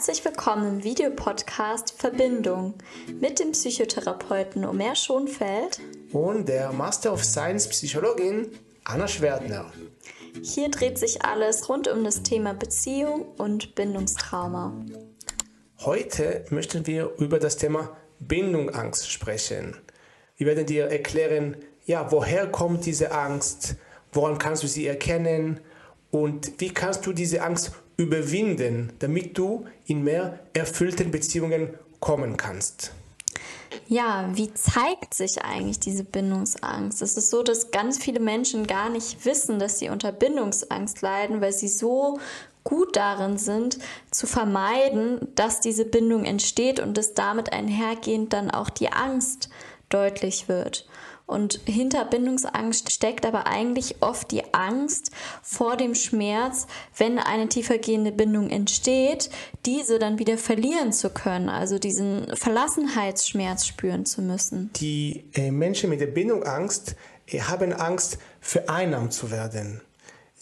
Herzlich willkommen im Videopodcast Verbindung mit dem Psychotherapeuten Omer Schonfeld und der Master of Science Psychologin Anna Schwertner. Hier dreht sich alles rund um das Thema Beziehung und Bindungstrauma. Heute möchten wir über das Thema Bindungsangst sprechen. Wir werden dir erklären, ja, woher kommt diese Angst, woran kannst du sie erkennen und wie kannst du diese Angst überwinden, damit du in mehr erfüllten Beziehungen kommen kannst. Ja, wie zeigt sich eigentlich diese Bindungsangst? Es ist so, dass ganz viele Menschen gar nicht wissen, dass sie unter Bindungsangst leiden, weil sie so gut darin sind, zu vermeiden, dass diese Bindung entsteht und dass damit einhergehend dann auch die Angst deutlich wird. Und hinter Bindungsangst steckt aber eigentlich oft die Angst vor dem Schmerz, wenn eine tiefergehende Bindung entsteht, diese dann wieder verlieren zu können, also diesen Verlassenheitsschmerz spüren zu müssen. Die äh, Menschen mit der Bindungsangst äh, haben Angst, vereinnahmt zu werden.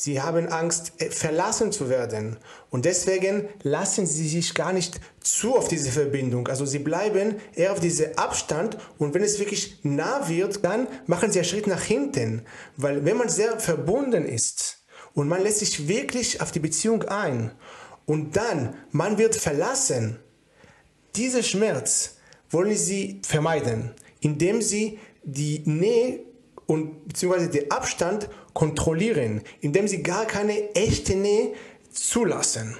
Sie haben Angst, äh, verlassen zu werden. Und deswegen lassen sie sich gar nicht zu auf diese Verbindung. Also sie bleiben eher auf diesem Abstand. Und wenn es wirklich nah wird, dann machen sie einen Schritt nach hinten. Weil wenn man sehr verbunden ist und man lässt sich wirklich auf die Beziehung ein und dann man wird verlassen, dieser Schmerz wollen sie vermeiden, indem sie die Nähe und beziehungsweise den Abstand kontrollieren, indem sie gar keine echte Nähe zulassen.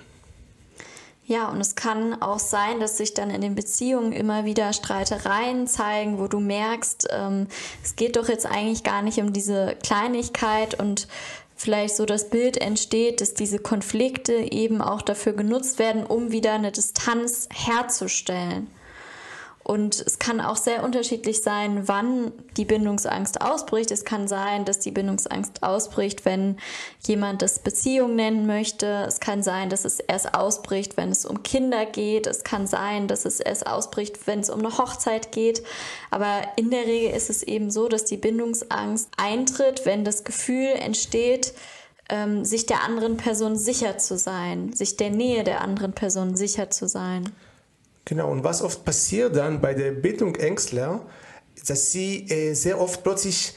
Ja, und es kann auch sein, dass sich dann in den Beziehungen immer wieder Streitereien zeigen, wo du merkst, ähm, es geht doch jetzt eigentlich gar nicht um diese Kleinigkeit und vielleicht so das Bild entsteht, dass diese Konflikte eben auch dafür genutzt werden, um wieder eine Distanz herzustellen. Und es kann auch sehr unterschiedlich sein, wann die Bindungsangst ausbricht. Es kann sein, dass die Bindungsangst ausbricht, wenn jemand das Beziehung nennen möchte. Es kann sein, dass es erst ausbricht, wenn es um Kinder geht. Es kann sein, dass es erst ausbricht, wenn es um eine Hochzeit geht. Aber in der Regel ist es eben so, dass die Bindungsangst eintritt, wenn das Gefühl entsteht, ähm, sich der anderen Person sicher zu sein, sich der Nähe der anderen Person sicher zu sein. Genau, und was oft passiert dann bei der Bildungsängstler, dass sie äh, sehr oft plötzlich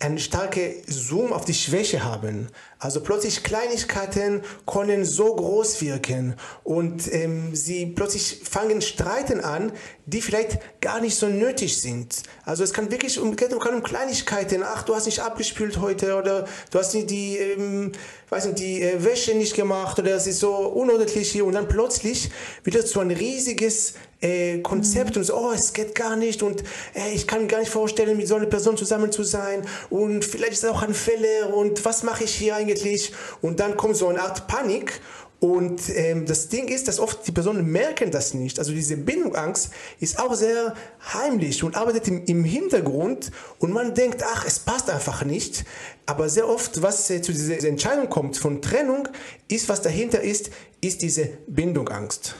einen starken Zoom auf die Schwäche haben. Also plötzlich Kleinigkeiten können so groß wirken und ähm, sie plötzlich fangen Streiten an, die vielleicht gar nicht so nötig sind. Also es kann wirklich um, kann um Kleinigkeiten, ach, du hast nicht abgespült heute oder du hast die, die ähm, weiß nicht, die äh, Wäsche nicht gemacht oder es ist so unordentlich hier und dann plötzlich wird das so ein riesiges äh, Konzept mhm. und so, oh, es geht gar nicht und äh, ich kann mir gar nicht vorstellen, mit so einer Person zusammen zu sein und vielleicht ist es auch ein Fälle und was mache ich hier eigentlich? Und dann kommt so eine Art Panik und ähm, das Ding ist, dass oft die Personen merken das nicht. Also diese Bindungsangst ist auch sehr heimlich und arbeitet im, im Hintergrund und man denkt, ach, es passt einfach nicht. Aber sehr oft, was äh, zu dieser Entscheidung kommt von Trennung, ist, was dahinter ist, ist diese Bindungsangst.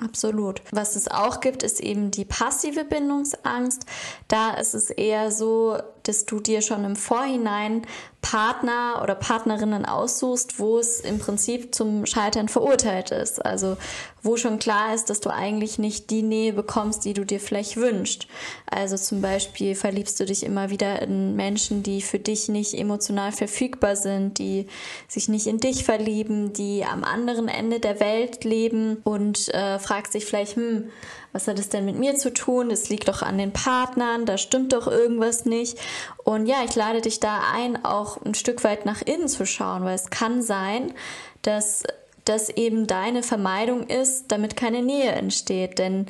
Absolut. Was es auch gibt, ist eben die passive Bindungsangst. Da ist es eher so, dass du dir schon im Vorhinein Partner oder Partnerinnen aussuchst, wo es im Prinzip zum Scheitern verurteilt ist. Also wo schon klar ist, dass du eigentlich nicht die Nähe bekommst, die du dir vielleicht wünschst. Also zum Beispiel verliebst du dich immer wieder in Menschen, die für dich nicht emotional verfügbar sind, die sich nicht in dich verlieben, die am anderen Ende der Welt leben und äh, fragst dich vielleicht, hm, was hat es denn mit mir zu tun? Es liegt doch an den Partnern, da stimmt doch irgendwas nicht. Und ja, ich lade dich da ein, auch ein Stück weit nach innen zu schauen, weil es kann sein, dass das eben deine Vermeidung ist, damit keine Nähe entsteht. Denn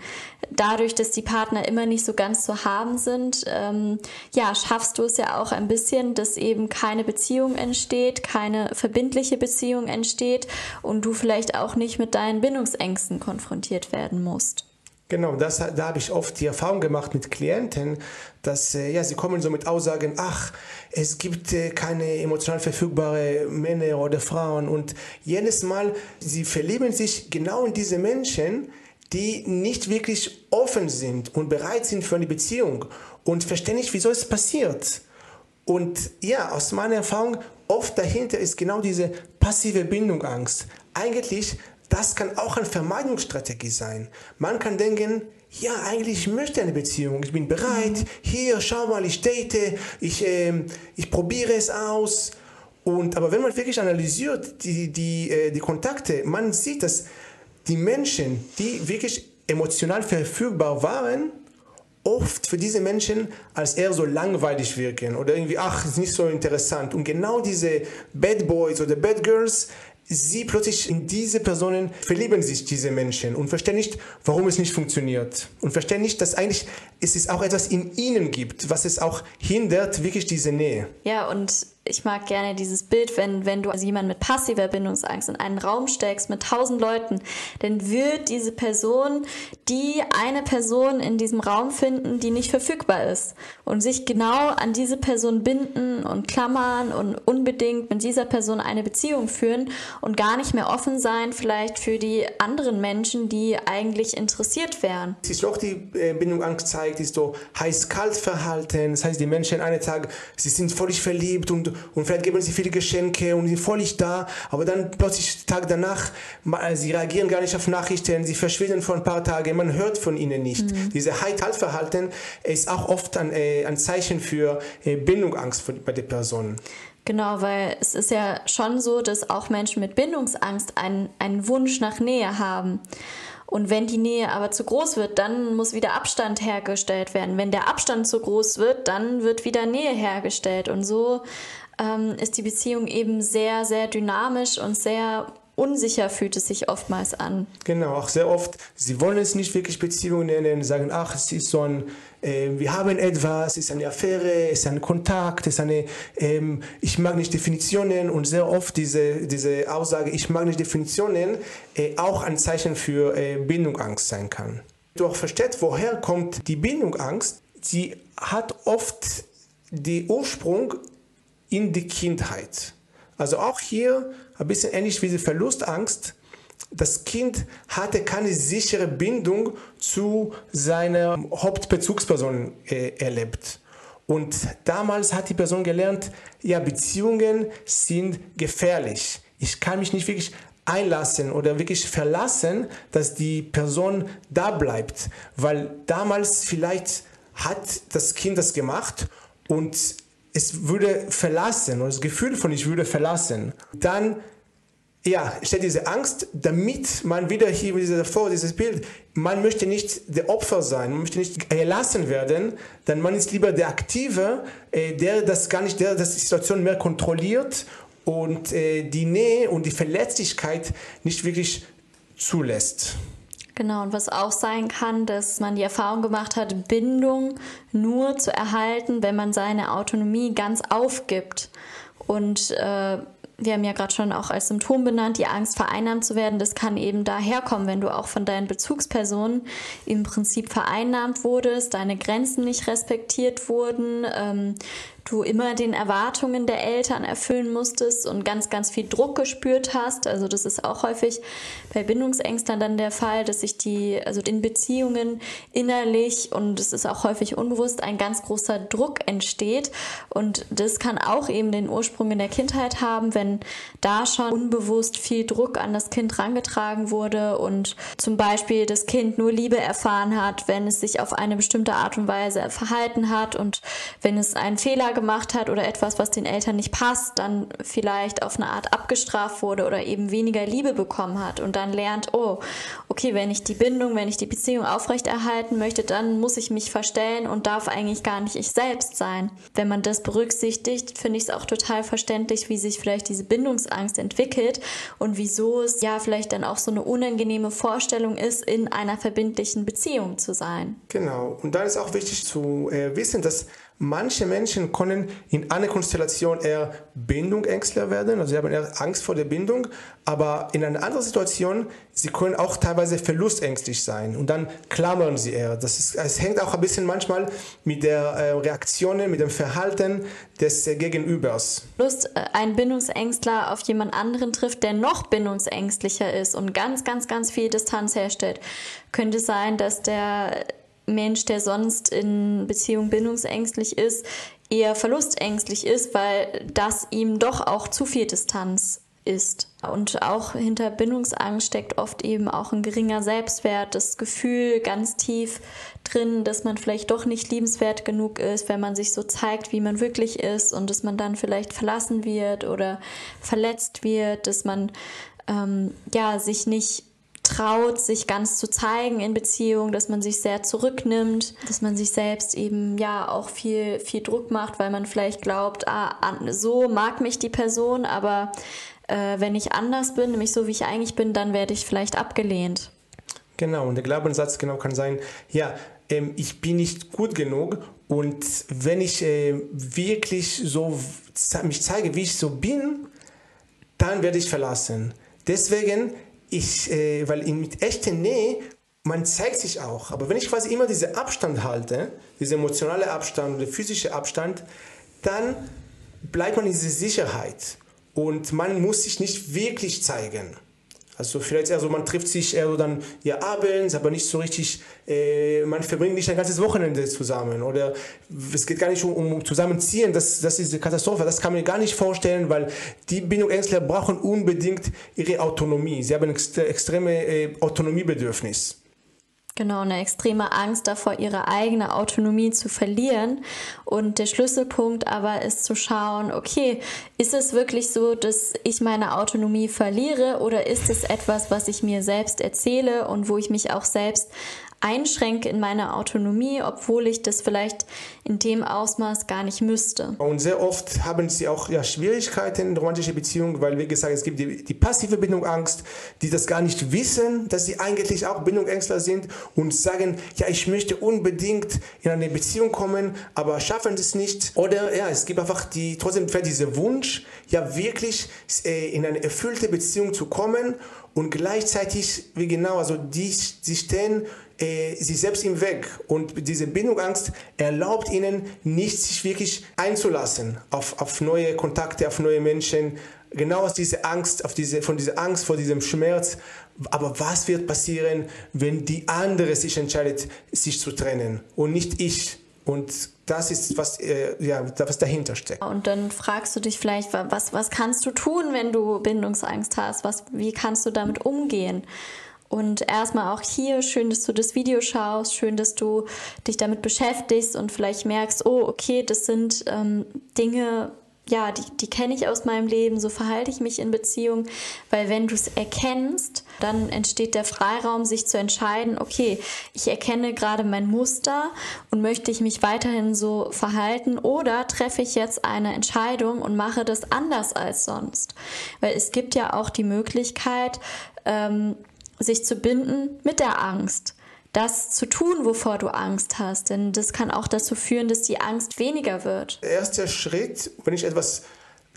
dadurch, dass die Partner immer nicht so ganz zu haben sind, ähm, ja, schaffst du es ja auch ein bisschen, dass eben keine Beziehung entsteht, keine verbindliche Beziehung entsteht und du vielleicht auch nicht mit deinen Bindungsängsten konfrontiert werden musst. Genau, das, da habe ich oft die Erfahrung gemacht mit Klienten, dass äh, ja, sie kommen so mit Aussagen, ach, es gibt äh, keine emotional verfügbare Männer oder Frauen und jedes Mal, sie verlieben sich genau in diese Menschen, die nicht wirklich offen sind und bereit sind für eine Beziehung und verstehen nicht, wieso es passiert. Und ja, aus meiner Erfahrung, oft dahinter ist genau diese passive Bindungsangst. Eigentlich das kann auch eine Vermeidungsstrategie sein. Man kann denken, ja, eigentlich ich möchte eine Beziehung, ich bin bereit, hier, schau mal, ich date, ich, äh, ich probiere es aus. Und, aber wenn man wirklich analysiert die, die, äh, die Kontakte, man sieht, dass die Menschen, die wirklich emotional verfügbar waren, oft für diese Menschen als eher so langweilig wirken oder irgendwie, ach, ist nicht so interessant. Und genau diese Bad Boys oder Bad Girls, sie plötzlich in diese Personen verlieben sich diese Menschen und verstehen nicht, warum es nicht funktioniert. Und verstehen nicht, dass eigentlich es auch etwas in ihnen gibt, was es auch hindert, wirklich diese Nähe. Ja, und ich mag gerne dieses Bild, wenn, wenn du also jemanden mit passiver Bindungsangst in einen Raum steckst mit tausend Leuten, dann wird diese Person die eine Person in diesem Raum finden, die nicht verfügbar ist und sich genau an diese Person binden und klammern und unbedingt mit dieser Person eine Beziehung führen und gar nicht mehr offen sein vielleicht für die anderen Menschen, die eigentlich interessiert wären. Es ist auch die äh, Bindungsangst zeigt, ist so heiß-kalt-Verhalten. Das heißt, die Menschen einen Tag, sie sind völlig verliebt und und vielleicht geben sie viele Geschenke und sind völlig da, aber dann plötzlich Tag danach, sie reagieren gar nicht auf Nachrichten, sie verschwinden für ein paar Tage, man hört von ihnen nicht. Mhm. Diese Halt-Halt-Verhalten ist auch oft ein, äh, ein Zeichen für äh, Bindungsangst bei der Person. Genau, weil es ist ja schon so, dass auch Menschen mit Bindungsangst einen, einen Wunsch nach Nähe haben. Und wenn die Nähe aber zu groß wird, dann muss wieder Abstand hergestellt werden. Wenn der Abstand zu groß wird, dann wird wieder Nähe hergestellt. Und so ähm, ist die Beziehung eben sehr, sehr dynamisch und sehr unsicher fühlt es sich oftmals an. Genau, auch sehr oft, sie wollen es nicht wirklich Beziehungen nennen, sagen, ach, es ist so ein, äh, wir haben etwas, es ist eine Affäre, es ist ein Kontakt, es ist eine, ähm, ich mag nicht Definitionen und sehr oft diese, diese Aussage, ich mag nicht Definitionen, äh, auch ein Zeichen für äh, Bindungsangst sein kann. Du auch verstehst, woher kommt die Bindungsangst? Sie hat oft den Ursprung in die Kindheit. Also auch hier ein bisschen ähnlich wie die Verlustangst. Das Kind hatte keine sichere Bindung zu seiner Hauptbezugsperson äh, erlebt. Und damals hat die Person gelernt, ja, Beziehungen sind gefährlich. Ich kann mich nicht wirklich einlassen oder wirklich verlassen, dass die Person da bleibt. Weil damals vielleicht hat das Kind das gemacht und es würde verlassen das Gefühl von ich würde verlassen, dann ja, steht diese Angst, damit man wieder hier davor, dieses Bild, man möchte nicht der Opfer sein, man möchte nicht erlassen werden, dann man ist lieber der Aktive, äh, der das gar nicht, der das die Situation mehr kontrolliert und äh, die Nähe und die Verletzlichkeit nicht wirklich zulässt. Genau, und was auch sein kann, dass man die Erfahrung gemacht hat, Bindung nur zu erhalten, wenn man seine Autonomie ganz aufgibt. Und äh, wir haben ja gerade schon auch als Symptom benannt, die Angst vereinnahmt zu werden. Das kann eben daherkommen, wenn du auch von deinen Bezugspersonen im Prinzip vereinnahmt wurdest, deine Grenzen nicht respektiert wurden, ähm, du immer den Erwartungen der Eltern erfüllen musstest und ganz, ganz viel Druck gespürt hast. Also das ist auch häufig bei Bindungsängstlern dann der Fall, dass sich die, also in Beziehungen innerlich und es ist auch häufig unbewusst ein ganz großer Druck entsteht. Und das kann auch eben den Ursprung in der Kindheit haben, wenn da schon unbewusst viel Druck an das Kind rangetragen wurde und zum Beispiel das Kind nur Liebe erfahren hat, wenn es sich auf eine bestimmte Art und Weise verhalten hat und wenn es einen Fehler gemacht hat oder etwas, was den Eltern nicht passt, dann vielleicht auf eine Art abgestraft wurde oder eben weniger Liebe bekommen hat und dann lernt, oh, okay, wenn ich die Bindung, wenn ich die Beziehung aufrechterhalten möchte, dann muss ich mich verstellen und darf eigentlich gar nicht ich selbst sein. Wenn man das berücksichtigt, finde ich es auch total verständlich, wie sich vielleicht diese Bindungsangst entwickelt und wieso es ja vielleicht dann auch so eine unangenehme Vorstellung ist, in einer verbindlichen Beziehung zu sein. Genau. Und dann ist auch wichtig zu äh, wissen, dass Manche Menschen können in einer Konstellation eher Bindungsängstler werden, also sie haben eher Angst vor der Bindung, aber in einer anderen Situation, sie können auch teilweise verlustängstlich sein und dann klammern sie eher. Das ist, es hängt auch ein bisschen manchmal mit der äh, Reaktionen, mit dem Verhalten des äh, Gegenübers. Lust, äh, ein Bindungsängstler auf jemand anderen trifft, der noch bindungsängstlicher ist und ganz, ganz, ganz viel Distanz herstellt, könnte sein, dass der Mensch, der sonst in Beziehung bindungsängstlich ist, eher verlustängstlich ist, weil das ihm doch auch zu viel Distanz ist. Und auch hinter Bindungsangst steckt oft eben auch ein geringer Selbstwert, das Gefühl ganz tief drin, dass man vielleicht doch nicht liebenswert genug ist, wenn man sich so zeigt, wie man wirklich ist und dass man dann vielleicht verlassen wird oder verletzt wird, dass man ähm, ja sich nicht traut, sich ganz zu zeigen in Beziehung, dass man sich sehr zurücknimmt, dass man sich selbst eben ja auch viel, viel Druck macht, weil man vielleicht glaubt, ah, so mag mich die Person, aber äh, wenn ich anders bin, nämlich so wie ich eigentlich bin, dann werde ich vielleicht abgelehnt. Genau, und der Glaubenssatz genau kann sein, ja, ähm, ich bin nicht gut genug und wenn ich äh, wirklich so mich zeige, wie ich so bin, dann werde ich verlassen. Deswegen ich, äh, weil in, mit echter Nähe, man zeigt sich auch. Aber wenn ich quasi immer diesen Abstand halte, dieser emotionale Abstand oder physische Abstand, dann bleibt man in dieser Sicherheit. Und man muss sich nicht wirklich zeigen. Also vielleicht eher so, man trifft sich eher so dann ja abends, aber nicht so richtig, äh, man verbringt nicht ein ganzes Wochenende zusammen. Oder es geht gar nicht um, um Zusammenziehen, das, das ist eine Katastrophe, das kann man gar nicht vorstellen, weil die Bindungsängstler brauchen unbedingt ihre Autonomie. Sie haben ein extreme äh, Autonomiebedürfnis. Genau, eine extreme Angst davor, ihre eigene Autonomie zu verlieren. Und der Schlüsselpunkt aber ist zu schauen, okay, ist es wirklich so, dass ich meine Autonomie verliere oder ist es etwas, was ich mir selbst erzähle und wo ich mich auch selbst einschränke in meiner Autonomie, obwohl ich das vielleicht in dem Ausmaß gar nicht müsste. Und sehr oft haben sie auch ja, Schwierigkeiten in romantischer Beziehung, weil wie gesagt, es gibt die, die passive Bindungsangst, die das gar nicht wissen, dass sie eigentlich auch Bindungsängstler sind und sagen, ja, ich möchte unbedingt in eine Beziehung kommen, aber schaffen es nicht. Oder ja, es gibt einfach die, trotzdem dieser Wunsch, ja wirklich äh, in eine erfüllte Beziehung zu kommen und gleichzeitig, wie genau, also die, sie stehen äh, sich selbst im Weg und diese Bindungsangst erlaubt ihnen nicht, sich wirklich einzulassen auf, auf neue Kontakte, auf neue Menschen, genau aus dieser Angst, auf diese, von dieser Angst vor diesem Schmerz. Aber was wird passieren, wenn die andere sich entscheidet, sich zu trennen und nicht ich? Und das ist, was, äh, ja, was dahinter steckt. Und dann fragst du dich vielleicht, was, was kannst du tun, wenn du Bindungsangst hast? Was, wie kannst du damit umgehen? Und erstmal auch hier, schön, dass du das Video schaust, schön, dass du dich damit beschäftigst und vielleicht merkst, oh, okay, das sind ähm, Dinge, ja, die, die kenne ich aus meinem Leben, so verhalte ich mich in Beziehung, weil wenn du es erkennst, dann entsteht der Freiraum, sich zu entscheiden, okay, ich erkenne gerade mein Muster und möchte ich mich weiterhin so verhalten oder treffe ich jetzt eine Entscheidung und mache das anders als sonst? Weil es gibt ja auch die Möglichkeit, ähm, sich zu binden mit der Angst. Das zu tun, wovor du Angst hast. Denn das kann auch dazu führen, dass die Angst weniger wird. Erster Schritt, wenn ich etwas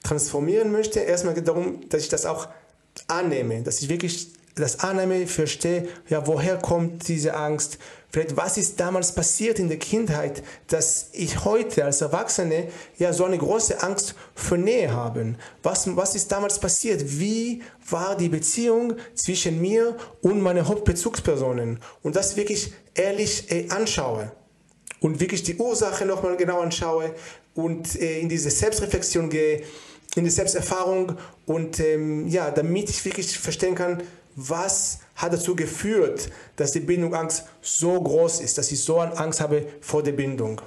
transformieren möchte, erstmal geht es darum, dass ich das auch annehme, dass ich wirklich das annehme, verstehe, ja, woher kommt diese Angst, vielleicht was ist damals passiert in der Kindheit, dass ich heute als Erwachsene ja so eine große Angst für Nähe habe. Was, was ist damals passiert? Wie war die Beziehung zwischen mir und meinen Hauptbezugspersonen? Und das wirklich ehrlich äh, anschaue und wirklich die Ursache nochmal genau anschaue und äh, in diese Selbstreflexion gehe, in die Selbsterfahrung und ähm, ja, damit ich wirklich verstehen kann, was hat dazu geführt, dass die Bindungsangst so groß ist, dass ich so eine Angst habe vor der Bindung.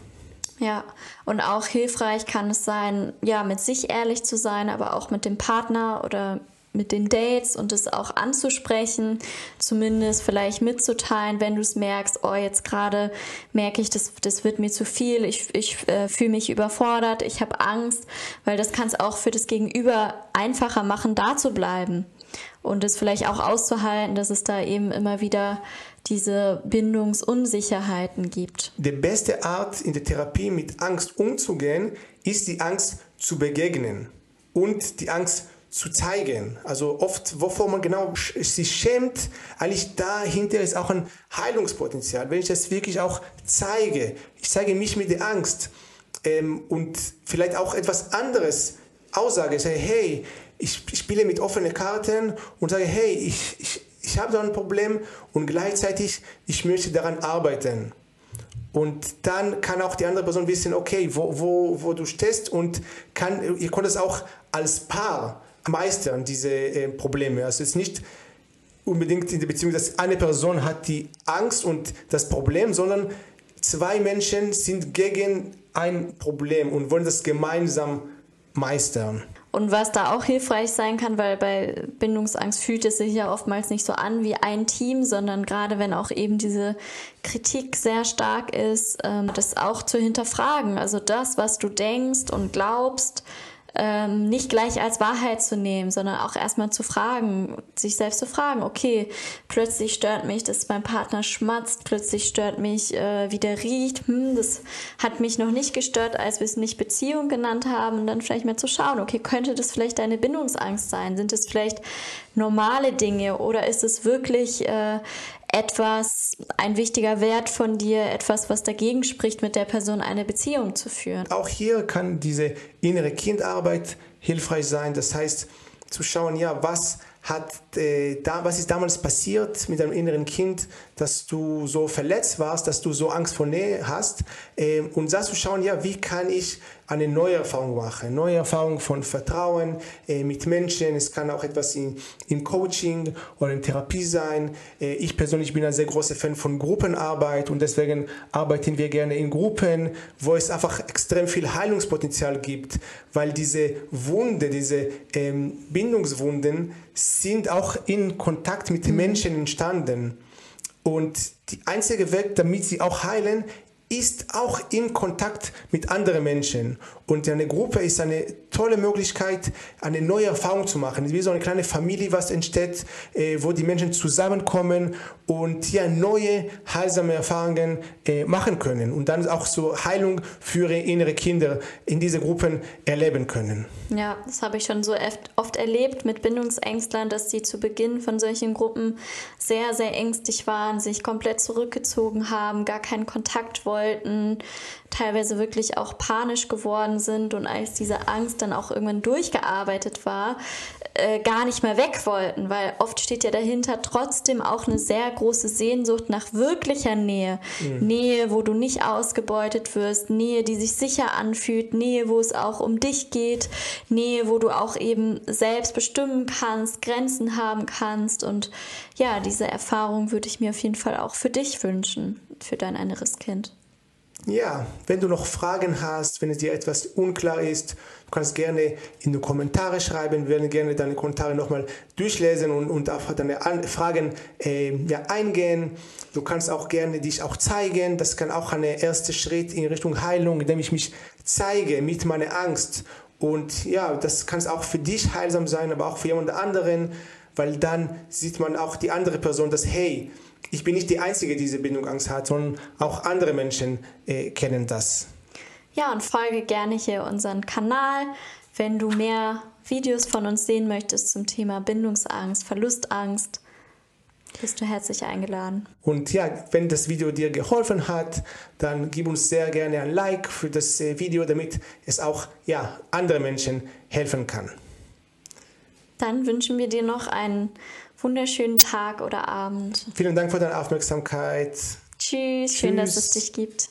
Ja, und auch hilfreich kann es sein, ja, mit sich ehrlich zu sein, aber auch mit dem Partner oder mit den Dates und es auch anzusprechen, zumindest vielleicht mitzuteilen, wenn du es merkst, oh, jetzt gerade merke ich, das, das wird mir zu viel, ich, ich äh, fühle mich überfordert, ich habe Angst, weil das kann es auch für das Gegenüber einfacher machen, da zu bleiben und es vielleicht auch auszuhalten, dass es da eben immer wieder diese Bindungsunsicherheiten gibt. Die beste Art in der Therapie mit Angst umzugehen, ist die Angst zu begegnen und die Angst zu zeigen. Also oft, wovor man genau sich schämt, eigentlich dahinter ist auch ein Heilungspotenzial. Wenn ich das wirklich auch zeige, ich zeige mich mit der Angst ähm, und vielleicht auch etwas anderes aussage, ich sage, hey, ich spiele mit offenen Karten und sage, hey, ich, ich, ich habe da ein Problem und gleichzeitig, ich möchte daran arbeiten. Und dann kann auch die andere Person wissen, okay, wo, wo, wo du stehst und kann, ihr könnt es auch als Paar meistern, diese äh, Probleme. Also es ist nicht unbedingt in der Beziehung, dass eine Person hat die Angst und das Problem, sondern zwei Menschen sind gegen ein Problem und wollen das gemeinsam meistern. Und was da auch hilfreich sein kann, weil bei Bindungsangst fühlt es sich ja oftmals nicht so an wie ein Team, sondern gerade wenn auch eben diese Kritik sehr stark ist, ähm, das auch zu hinterfragen. Also das, was du denkst und glaubst, ähm, nicht gleich als Wahrheit zu nehmen, sondern auch erstmal zu fragen, sich selbst zu fragen, okay, plötzlich stört mich, dass mein Partner schmatzt, plötzlich stört mich, äh, wie der riecht, hm, das hat mich noch nicht gestört, als wir es nicht Beziehung genannt haben und dann vielleicht mal zu schauen, okay, könnte das vielleicht deine Bindungsangst sein? Sind es vielleicht normale Dinge oder ist es wirklich äh, etwas, ein wichtiger Wert von dir, etwas, was dagegen spricht, mit der Person eine Beziehung zu führen. Auch hier kann diese innere Kindarbeit hilfreich sein. Das heißt, zu schauen, ja, was hat äh, da, was ist damals passiert mit deinem inneren Kind, dass du so verletzt warst, dass du so Angst vor Nähe hast äh, und da zu schauen, ja, wie kann ich eine neue Erfahrung machen, neue Erfahrung von Vertrauen äh, mit Menschen. Es kann auch etwas in, im Coaching oder in Therapie sein. Äh, ich persönlich bin ein sehr großer Fan von Gruppenarbeit und deswegen arbeiten wir gerne in Gruppen, wo es einfach extrem viel Heilungspotenzial gibt, weil diese Wunde, diese ähm, Bindungswunden sind auch in Kontakt mit den mhm. Menschen entstanden. Und die einzige Weg, damit sie auch heilen, ist auch in Kontakt mit anderen Menschen. Und eine Gruppe ist eine tolle Möglichkeit, eine neue Erfahrung zu machen. Wie so eine kleine Familie, was entsteht, äh, wo die Menschen zusammenkommen und hier neue, heilsame Erfahrungen äh, machen können. Und dann auch so Heilung für ihre innere Kinder in diese Gruppen erleben können. Ja, das habe ich schon so oft erlebt mit Bindungsängstlern, dass sie zu Beginn von solchen Gruppen sehr, sehr ängstlich waren, sich komplett zurückgezogen haben, gar keinen Kontakt wollten, teilweise wirklich auch panisch geworden sind und als diese Angst dann auch irgendwann durchgearbeitet war, äh, gar nicht mehr weg wollten, weil oft steht ja dahinter trotzdem auch eine sehr große Sehnsucht nach wirklicher Nähe. Mhm. Nähe, wo du nicht ausgebeutet wirst, Nähe, die sich sicher anfühlt, Nähe, wo es auch um dich geht, Nähe, wo du auch eben selbst bestimmen kannst, Grenzen haben kannst und ja, diese Erfahrung würde ich mir auf jeden Fall auch für dich wünschen, für dein inneres Kind. Ja, wenn du noch Fragen hast, wenn es dir etwas unklar ist, du kannst gerne in die Kommentare schreiben. Wir werden gerne deine Kommentare nochmal durchlesen und, und auf deine Fragen äh, ja, eingehen. Du kannst auch gerne dich auch zeigen. Das kann auch ein erster Schritt in Richtung Heilung, indem ich mich zeige mit meiner Angst. Und ja, das kann auch für dich heilsam sein, aber auch für jemand anderen, weil dann sieht man auch die andere Person, dass hey, ich bin nicht die Einzige, die diese Bindungsangst hat, sondern auch andere Menschen äh, kennen das. Ja, und folge gerne hier unseren Kanal. Wenn du mehr Videos von uns sehen möchtest zum Thema Bindungsangst, Verlustangst, bist du herzlich eingeladen. Und ja, wenn das Video dir geholfen hat, dann gib uns sehr gerne ein Like für das äh, Video, damit es auch ja, andere Menschen helfen kann. Dann wünschen wir dir noch einen wunderschönen Tag oder Abend. Vielen Dank für deine Aufmerksamkeit. Tschüss, Tschüss. schön, dass es dich gibt.